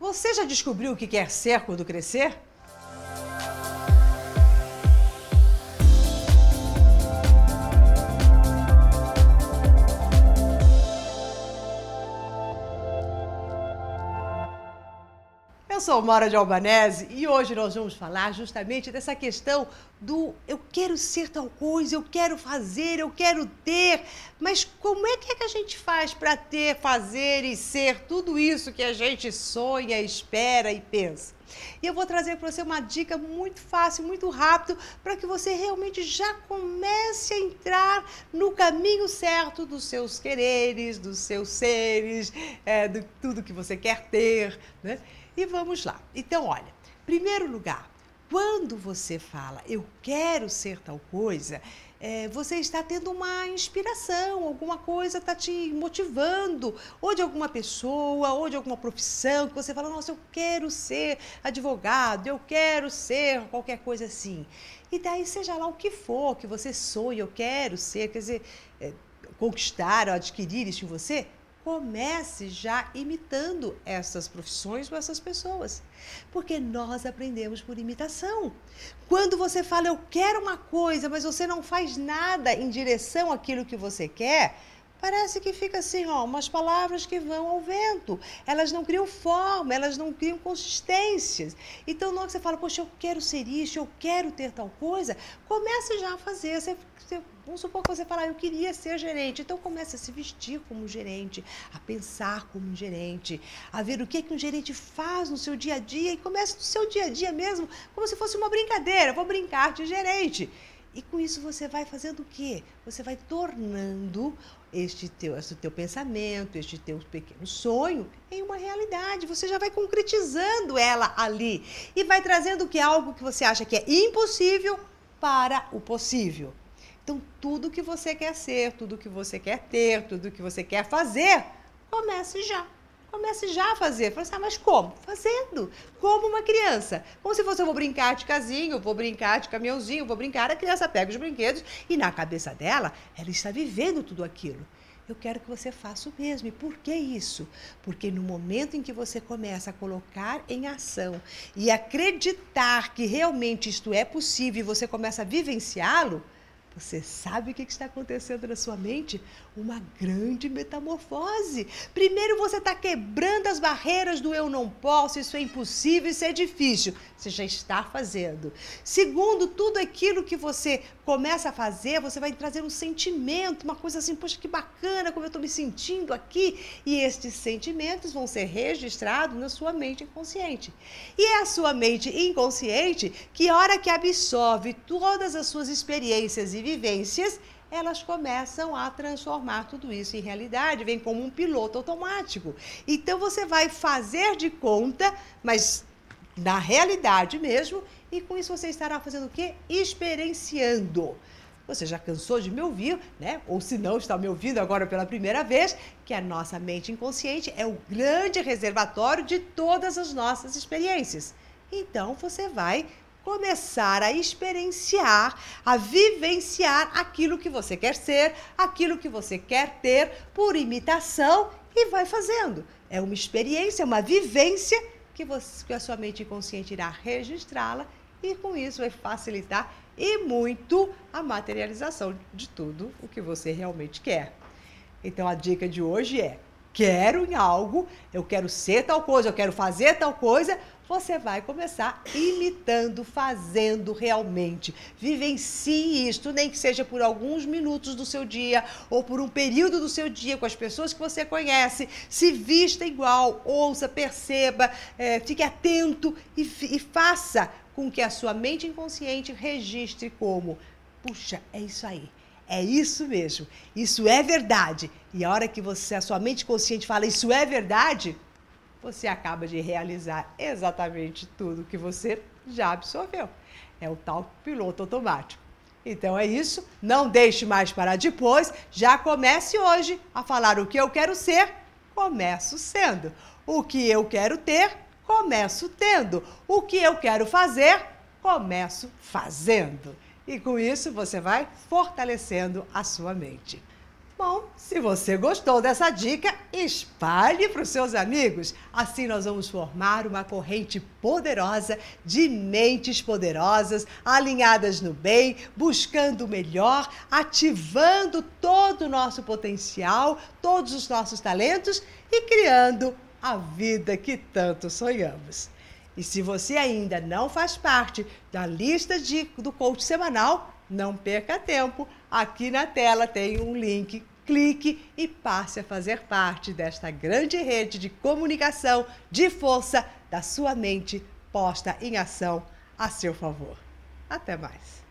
Você já descobriu o que quer ser quando crescer? Eu sou Mora de Albanese e hoje nós vamos falar justamente dessa questão do eu quero ser tal coisa, eu quero fazer, eu quero ter, mas como é que, é que a gente faz para ter, fazer e ser tudo isso que a gente sonha, espera e pensa? E eu vou trazer para você uma dica muito fácil, muito rápido, para que você realmente já comece a entrar no caminho certo dos seus quereres, dos seus seres, é, de tudo que você quer ter, né? E vamos lá. Então, olha, primeiro lugar, quando você fala eu quero ser tal coisa, é, você está tendo uma inspiração, alguma coisa está te motivando, ou de alguma pessoa, ou de alguma profissão, que você fala, nossa, eu quero ser advogado, eu quero ser qualquer coisa assim. E daí, seja lá o que for que você sonha, eu quero ser, quer dizer, é, conquistar ou adquirir isso em você, comece já imitando essas profissões ou essas pessoas. Porque nós aprendemos por imitação. Quando você fala, eu quero uma coisa, mas você não faz nada em direção àquilo que você quer, Parece que fica assim, ó, umas palavras que vão ao vento. Elas não criam forma, elas não criam consistências. Então, na hora que você fala, poxa, eu quero ser isso, eu quero ter tal coisa, comece já a fazer. Você, você, vamos supor que você fala, eu queria ser gerente. Então, comece a se vestir como gerente, a pensar como gerente, a ver o que, que um gerente faz no seu dia a dia e comece no seu dia a dia mesmo, como se fosse uma brincadeira. Vou brincar de gerente. E com isso você vai fazendo o quê? Você vai tornando este teu, este teu pensamento, este teu pequeno sonho em uma realidade. Você já vai concretizando ela ali e vai trazendo que é algo que você acha que é impossível para o possível. Então, tudo que você quer ser, tudo que você quer ter, tudo que você quer fazer, comece já. Comece já a fazer. Fala assim, ah, mas como? Fazendo. Como uma criança. Como se fosse, eu vou brincar de casinho, vou brincar de caminhãozinho, vou brincar. A criança pega os brinquedos e na cabeça dela, ela está vivendo tudo aquilo. Eu quero que você faça o mesmo. E por que isso? Porque no momento em que você começa a colocar em ação e acreditar que realmente isto é possível e você começa a vivenciá-lo, você sabe o que está acontecendo na sua mente? Uma grande metamorfose. Primeiro, você está quebrando as barreiras do eu não posso, isso é impossível, isso é difícil. Você já está fazendo. Segundo, tudo aquilo que você começa a fazer, você vai trazer um sentimento, uma coisa assim, poxa, que bacana como eu estou me sentindo aqui. E estes sentimentos vão ser registrados na sua mente inconsciente. E é a sua mente inconsciente que, a hora que absorve todas as suas experiências e vivências, elas começam a transformar tudo isso em realidade, vem como um piloto automático. Então você vai fazer de conta, mas na realidade mesmo, e com isso você estará fazendo o quê? Experienciando. Você já cansou de me ouvir, né? Ou se não está me ouvindo agora pela primeira vez, que a nossa mente inconsciente é o grande reservatório de todas as nossas experiências. Então você vai começar a experienciar, a vivenciar aquilo que você quer ser, aquilo que você quer ter por imitação e vai fazendo. É uma experiência, uma vivência que, você, que a sua mente inconsciente irá registrá-la e com isso vai facilitar e muito a materialização de tudo o que você realmente quer. Então a dica de hoje é: quero em algo, eu quero ser tal coisa, eu quero fazer tal coisa, você vai começar imitando, fazendo realmente. Vivencie isto, nem que seja por alguns minutos do seu dia ou por um período do seu dia com as pessoas que você conhece. Se vista igual, ouça, perceba, é, fique atento e, e faça com que a sua mente inconsciente registre como: puxa, é isso aí. É isso mesmo. Isso é verdade. E a hora que você, a sua mente consciente fala isso é verdade, você acaba de realizar exatamente tudo que você já absorveu. É o tal piloto automático. Então é isso. Não deixe mais para depois. Já comece hoje a falar o que eu quero ser, começo sendo. O que eu quero ter, começo tendo. O que eu quero fazer, começo fazendo. E com isso você vai fortalecendo a sua mente. Bom, se você gostou dessa dica, espalhe para os seus amigos. Assim nós vamos formar uma corrente poderosa de mentes poderosas, alinhadas no bem, buscando o melhor, ativando todo o nosso potencial, todos os nossos talentos e criando a vida que tanto sonhamos. E se você ainda não faz parte da lista de, do coach semanal, não perca tempo. Aqui na tela tem um link clique e passe a fazer parte desta grande rede de comunicação de força da sua mente posta em ação a seu favor. Até mais!